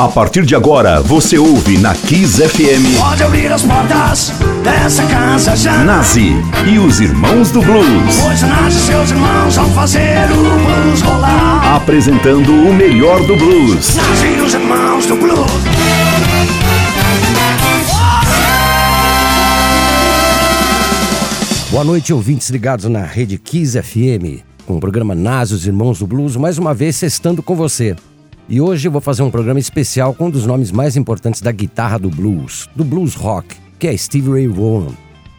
A partir de agora, você ouve na Kiss FM. Pode abrir as portas dessa casa já. Nazi e os Irmãos do Blues. Pois Nazi e seus irmãos vão fazer o blues rolar. Apresentando o melhor do blues. Nazi e os Irmãos do Blues. Boa noite, ouvintes ligados na Rede Kiss FM, com o programa Nas, os Irmãos do Blues, mais uma vez sextando com você. E hoje eu vou fazer um programa especial com um dos nomes mais importantes da guitarra do blues, do blues rock, que é Steve Ray Vaughan.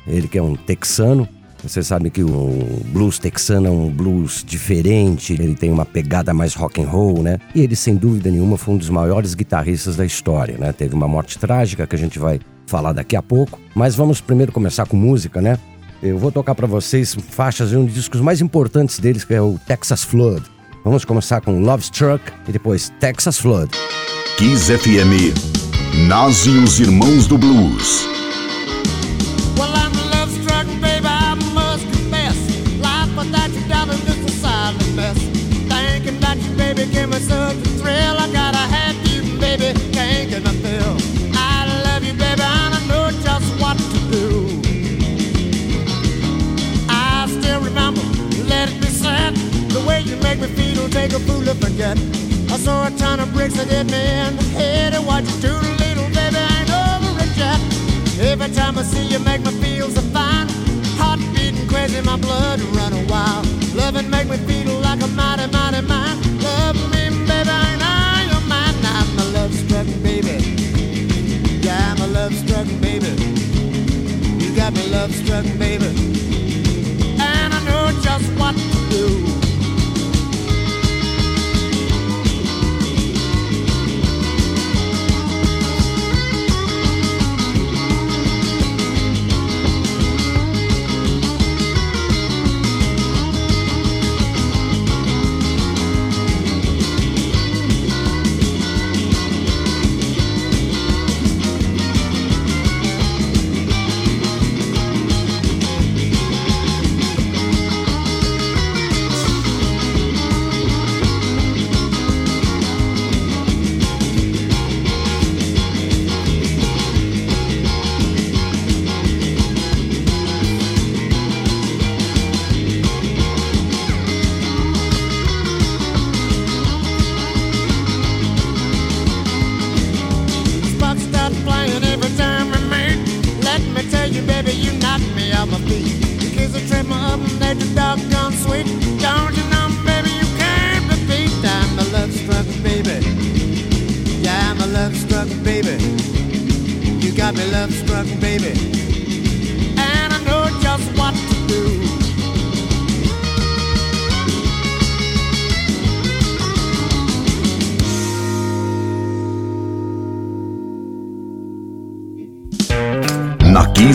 Ele que é um texano. Você sabe que o blues texano é um blues diferente, ele tem uma pegada mais rock and roll, né? E ele sem dúvida nenhuma foi um dos maiores guitarristas da história, né? Teve uma morte trágica que a gente vai falar daqui a pouco, mas vamos primeiro começar com música, né? Eu vou tocar para vocês faixas de um dos discos mais importantes deles, que é o Texas Flood. Vamos começar com Love Struck e depois Texas Flood. Kiss FM. Nazi e os Irmãos do Blues. Way you make me feel, take a fool to forget. I saw a ton of bricks that hit me in the head, and what you do to little baby ain't over it yet. Every time I see you, make me feel so fine. Heart beating crazy, my blood running wild. Loving make me feel like a mighty, mighty man. Love me, baby, and I am mine. I'm a love struck baby. Yeah, I'm a love struck baby. You got me love struck baby.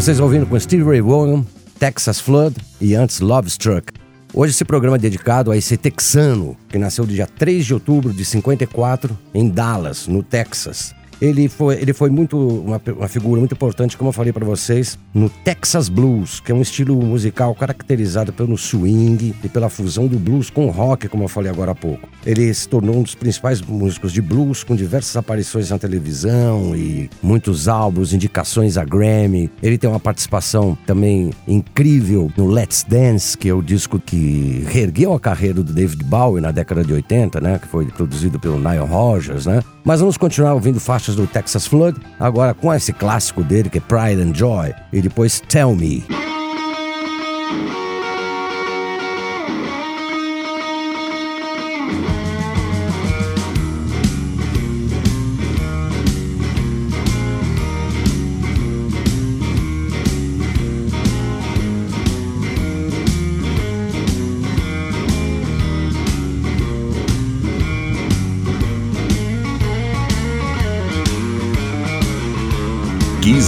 Vocês ouvindo com Steve Ray Vaughan, Texas Flood e antes Love Struck. Hoje esse programa é dedicado a esse texano que nasceu dia 3 de outubro de 54 em Dallas, no Texas. Ele foi, ele foi muito uma, uma figura muito importante, como eu falei para vocês, no Texas Blues, que é um estilo musical caracterizado pelo swing e pela fusão do blues com rock, como eu falei agora há pouco. Ele se tornou um dos principais músicos de blues, com diversas aparições na televisão e muitos álbuns, indicações a Grammy. Ele tem uma participação também incrível no Let's Dance, que é o disco que reergueu a carreira do David Bowie na década de 80, né? Que foi produzido pelo Nile Rodgers, né? Mas vamos continuar ouvindo faixas do Texas Flood, agora com esse clássico dele que é Pride and Joy, e depois Tell Me.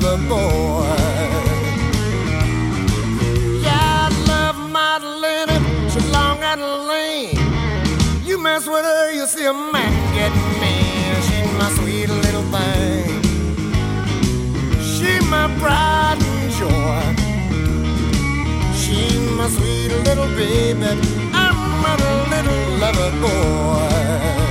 Boy. Yeah, I love my Madeline. She's long and lean. You mess with her, you see a man get mean. She's my sweet little thing. She my pride and joy. She my sweet little baby. I'm a little lover boy.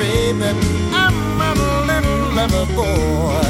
Baby. I'm a little lover boy.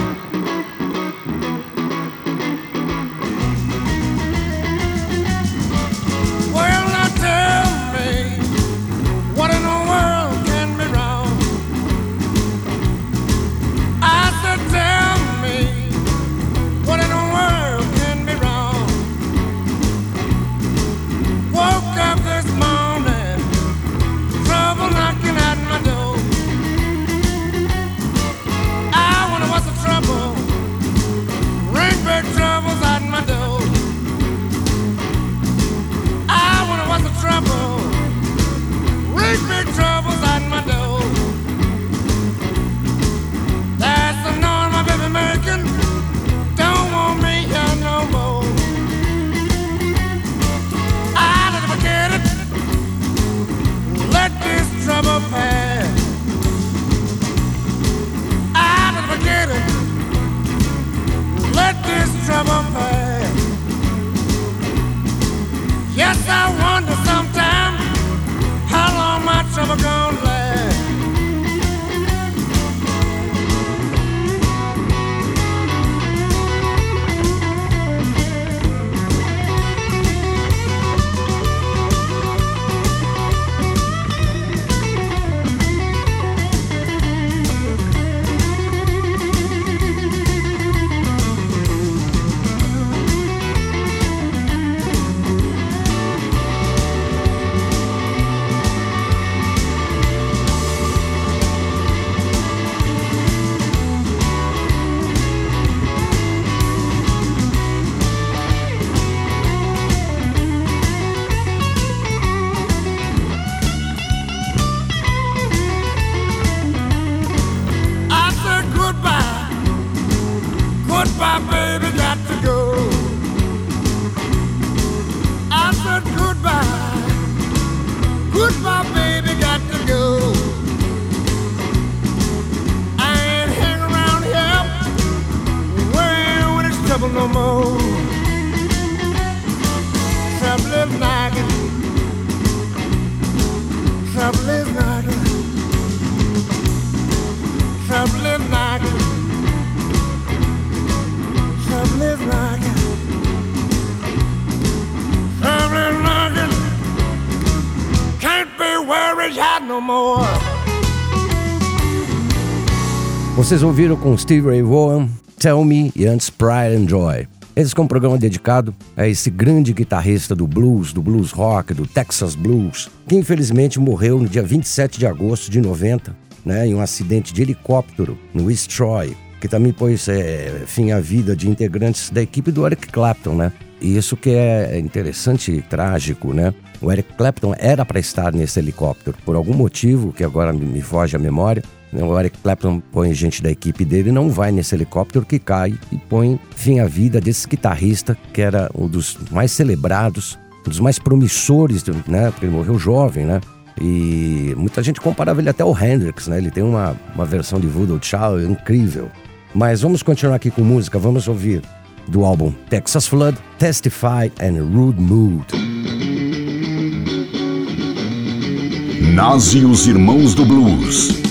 I Vocês ouviram com Steve Ray Vaughan, Tell Me e antes Pride and Joy. Esse é um programa dedicado a esse grande guitarrista do blues, do blues rock, do Texas Blues, que infelizmente morreu no dia 27 de agosto de 90, né, em um acidente de helicóptero no East Troy, que também pôs é, fim à vida de integrantes da equipe do Eric Clapton, né? E isso que é interessante e trágico, né? O Eric Clapton era para estar nesse helicóptero, por algum motivo que agora me foge a memória, o Eric Clapton põe gente da equipe dele, não vai nesse helicóptero que cai e põe fim à vida desse guitarrista que era um dos mais celebrados, um dos mais promissores, né? Porque ele morreu jovem, né? E muita gente comparava ele até ao Hendrix, né? Ele tem uma, uma versão de Voodoo Child incrível. Mas vamos continuar aqui com música, vamos ouvir do álbum Texas Flood, Testify and Rude Mood. Nazi os Irmãos do Blues.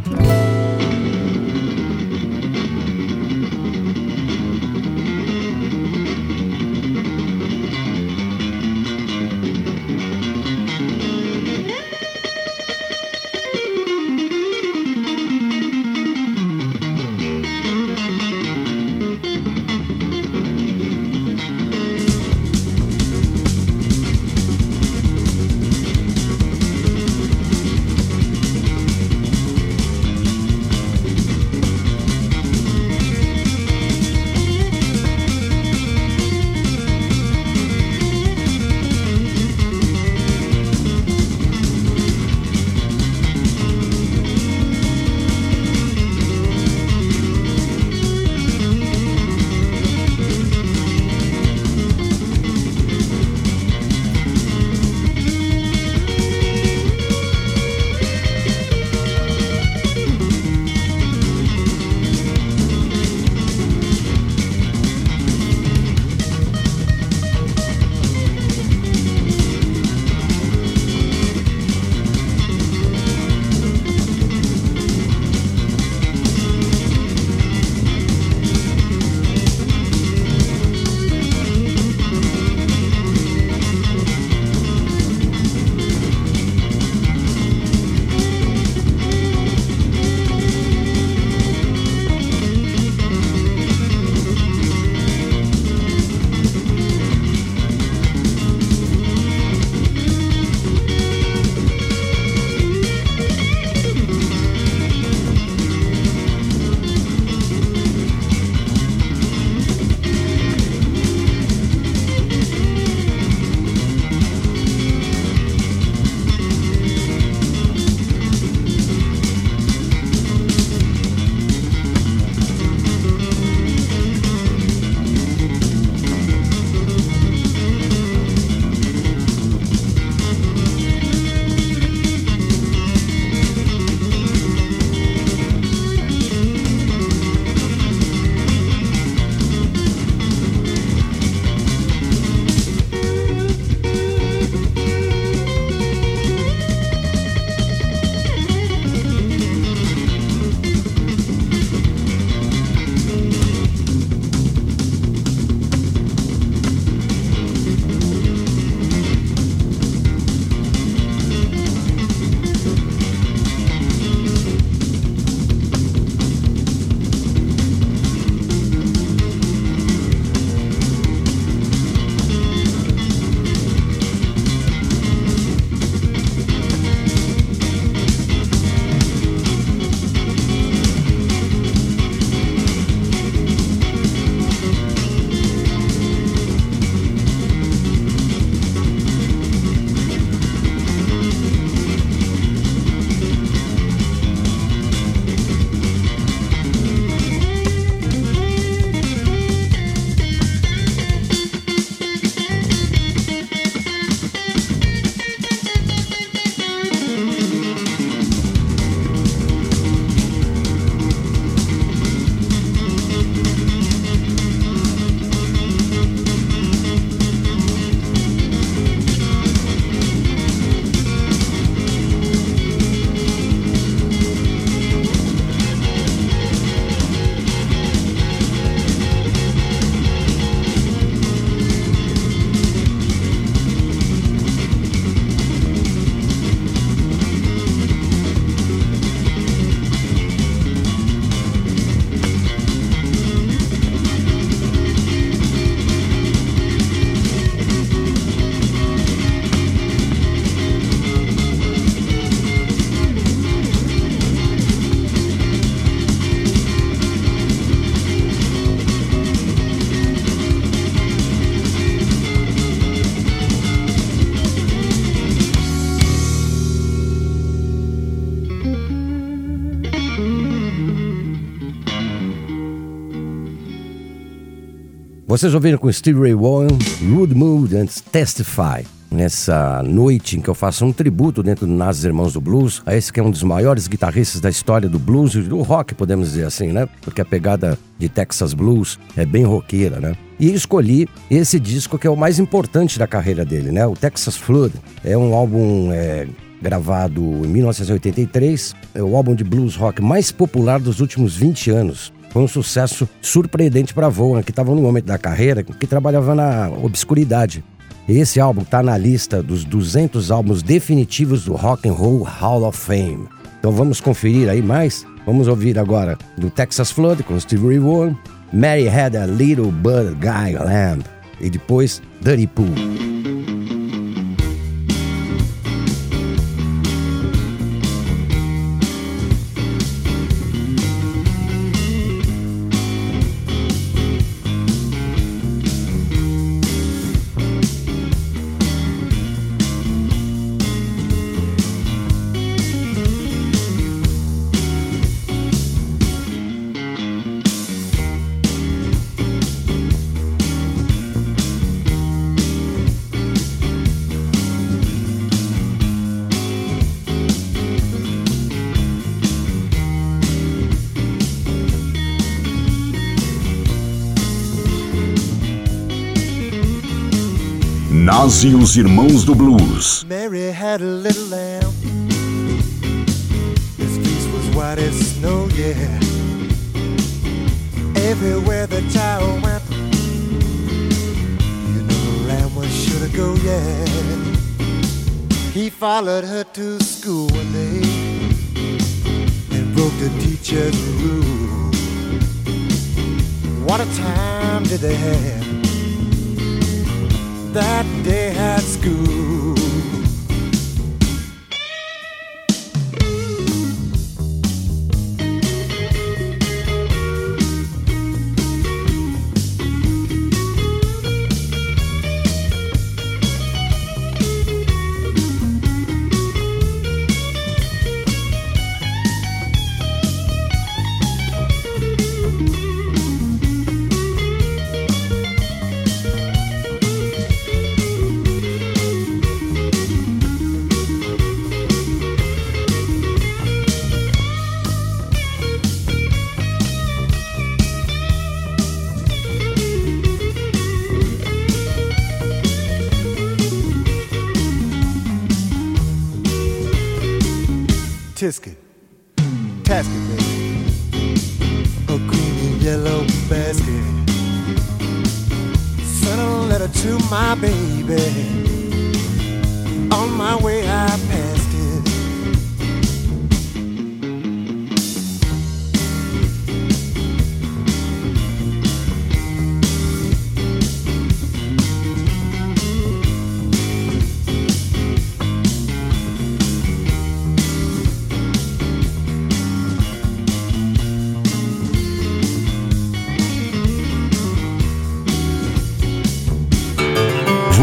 Vocês ouviram com Steve Ray Vaughan, Rude Mood and Testify. Nessa noite em que eu faço um tributo dentro do Nas Irmãos do Blues, a esse que é um dos maiores guitarristas da história do blues e do rock, podemos dizer assim, né? Porque a pegada de Texas Blues é bem roqueira, né? E escolhi esse disco que é o mais importante da carreira dele, né? O Texas Flood. É um álbum é, gravado em 1983, é o álbum de blues rock mais popular dos últimos 20 anos. Foi um sucesso surpreendente para Vaughan, que estava no momento da carreira que trabalhava na obscuridade. Esse álbum está na lista dos 200 álbuns definitivos do Rock and Roll Hall of Fame. Então vamos conferir aí mais. Vamos ouvir agora do Texas Flood com Steve Ray Vaughan, Mary Had a Little Bird Guy Lamb e depois Dirty Pool. E os Irmãos do Blues. Mary had a little lamb. His face was white as snow, yeah. Everywhere the child went, you know the lamb was sure to go, yeah. He followed her to school one day and broke the teacher's rule. What a time did they have? That day at school.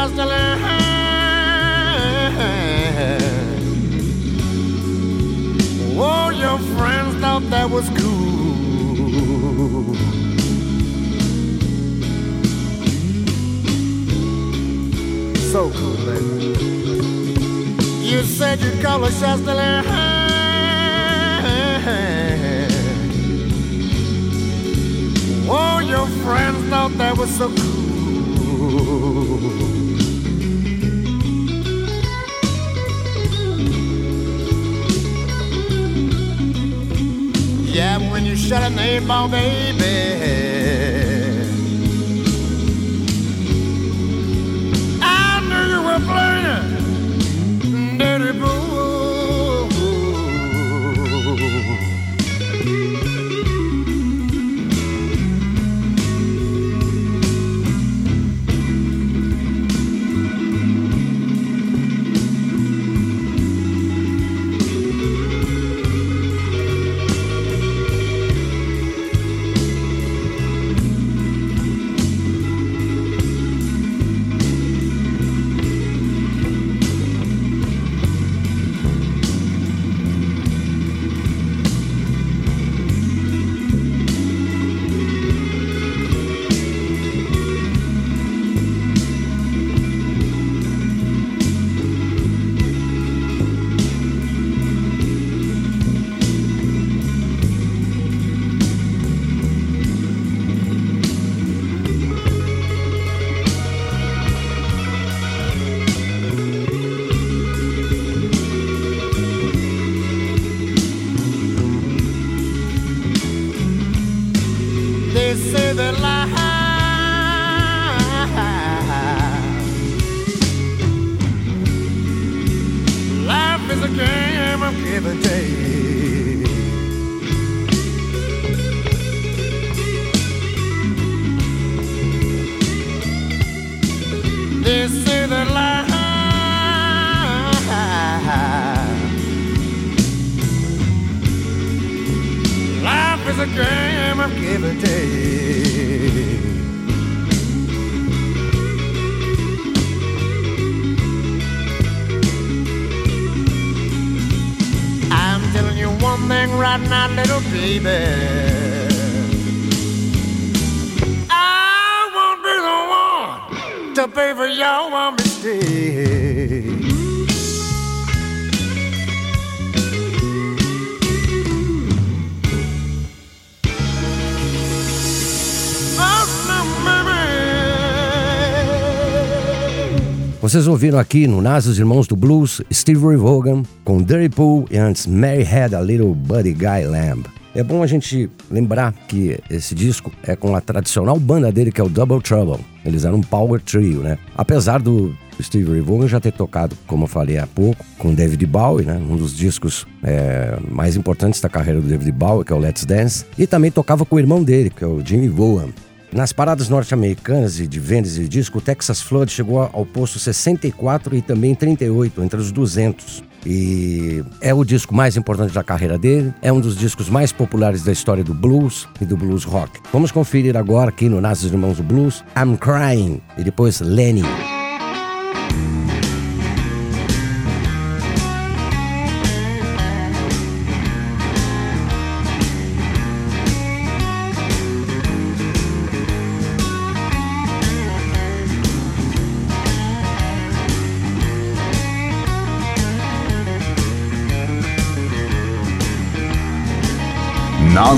Color shots to Oh, your friends thought that was cool. So cool. You said your color shots to Oh, your friends thought that was so cool. Yeah, when you shut an eight ball, baby. say their lies. Vocês ouviram aqui no Nas os Irmãos do Blues, Steve Ray Vaughan com Dirty Pool e antes Mary Had a Little Buddy Guy Lamb. É bom a gente lembrar que esse disco é com a tradicional banda dele, que é o Double Trouble. Eles eram um power trio, né? Apesar do Steve Ray Vaughan já ter tocado, como eu falei há pouco, com David Bowie, né? Um dos discos é, mais importantes da carreira do David Bowie, que é o Let's Dance. E também tocava com o irmão dele, que é o Jimmy Vaughan. Nas paradas norte-americanas e de vendas de disco, o Texas Flood chegou ao posto 64 e também 38, entre os 200. E é o disco mais importante da carreira dele, é um dos discos mais populares da história do blues e do blues rock. Vamos conferir agora aqui no Nas dos Irmãos do Blues, I'm Crying, e depois Lenny. Oh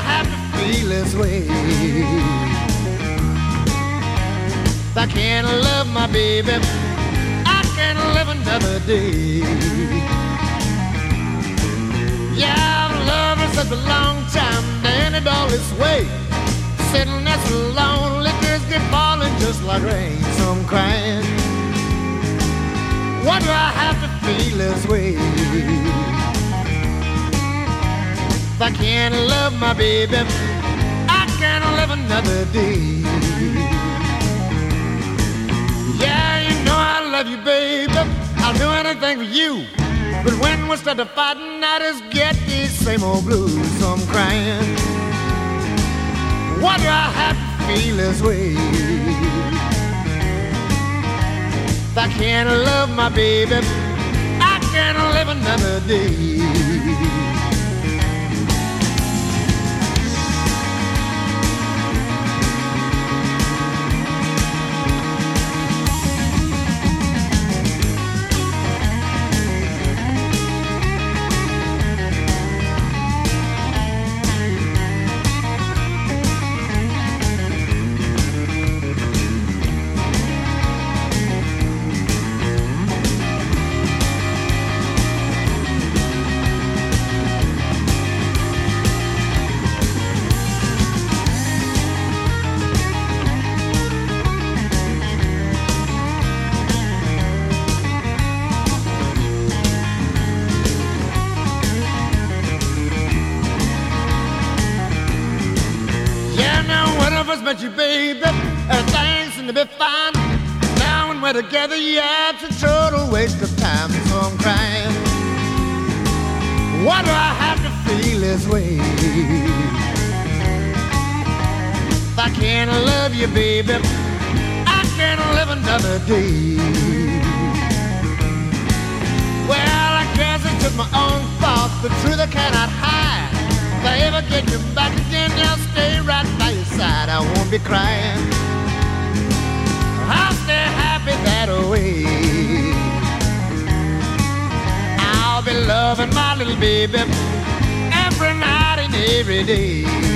have to feel this way? I can't love my baby. I can't live another day. Yeah, I've loved her such a long time, and it all this way. Sitting there so lonely, just keep falling just like rain, some crying. Do I have to feel this way? If I can't love my baby, I can't live another day. Yeah, you know I love you, baby. I'll do anything for you. But when we start to fighting, I just get these same old blues. So I'm crying. Why do I have to feel this way? If I can't love my baby, I can't live another day. Together, yeah, it's a total waste of time. So I'm crying. Why do I have to feel this way? If I can't love you, baby, I can't live another day. Well, I guess it's just my own fault. The truth I cannot hide. If I ever get you back again, I'll stay right by your side. I won't be crying. Happy that way. I'll be loving my little baby every night and every day.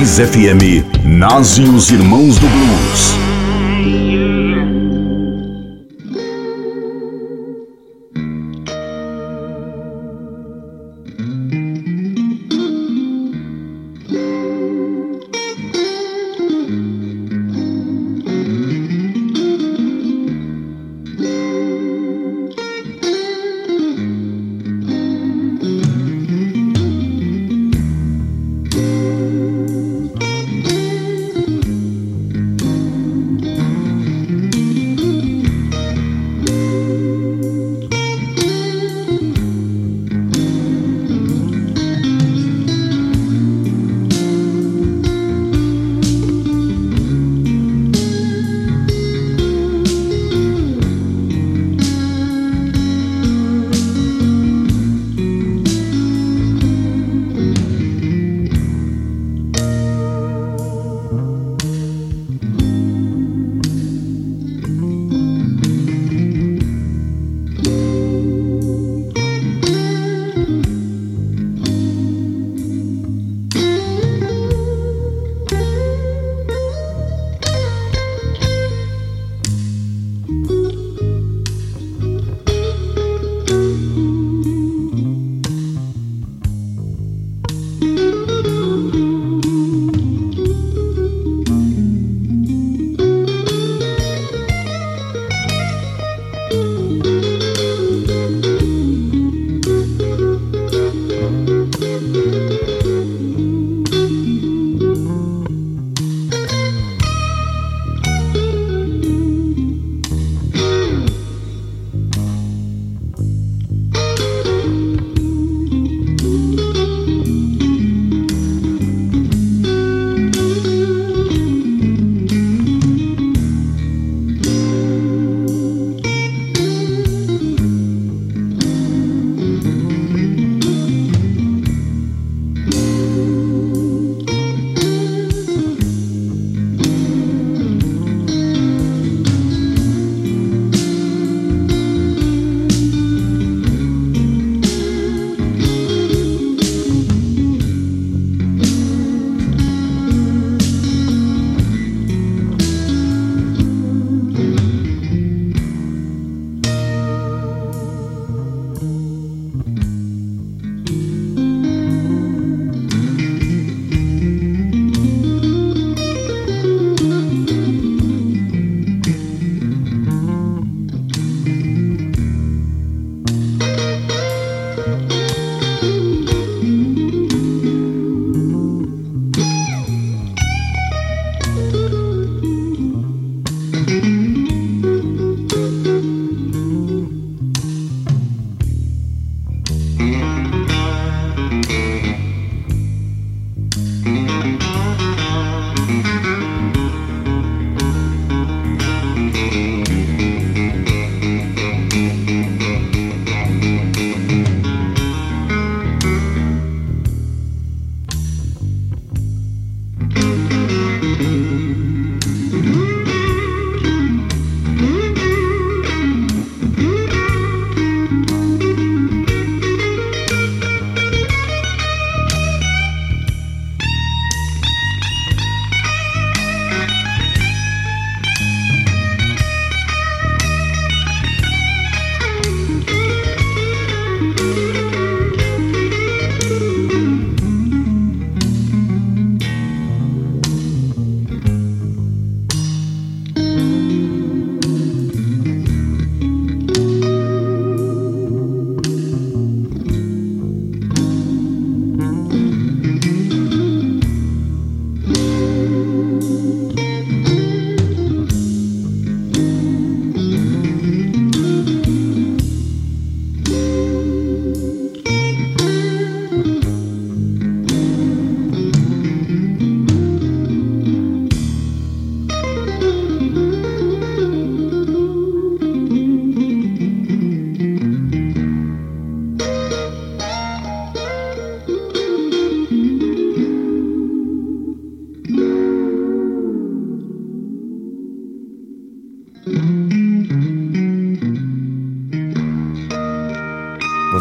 Kiss FM, nasce os Irmãos do Blues.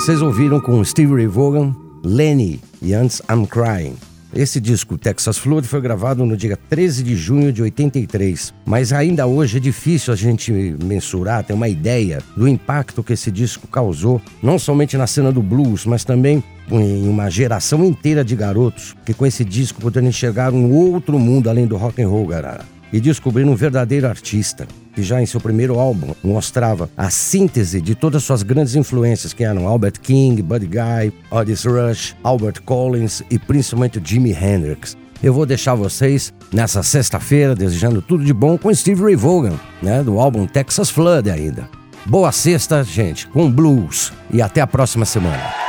Vocês ouviram com Steve Ray Vaughan, Lenny e antes I'm Crying. Esse disco, Texas Flood, foi gravado no dia 13 de junho de 83, mas ainda hoje é difícil a gente mensurar, ter uma ideia do impacto que esse disco causou, não somente na cena do blues, mas também em uma geração inteira de garotos que com esse disco puderam enxergar um outro mundo além do rock and roll, galera, e descobrir um verdadeiro artista que já em seu primeiro álbum mostrava a síntese de todas suas grandes influências, que eram Albert King, Buddy Guy, Otis Rush, Albert Collins e principalmente Jimi Hendrix. Eu vou deixar vocês nessa sexta-feira desejando tudo de bom com Steve Ray Vaughan, né, do álbum Texas Flood ainda. Boa sexta, gente, com blues e até a próxima semana.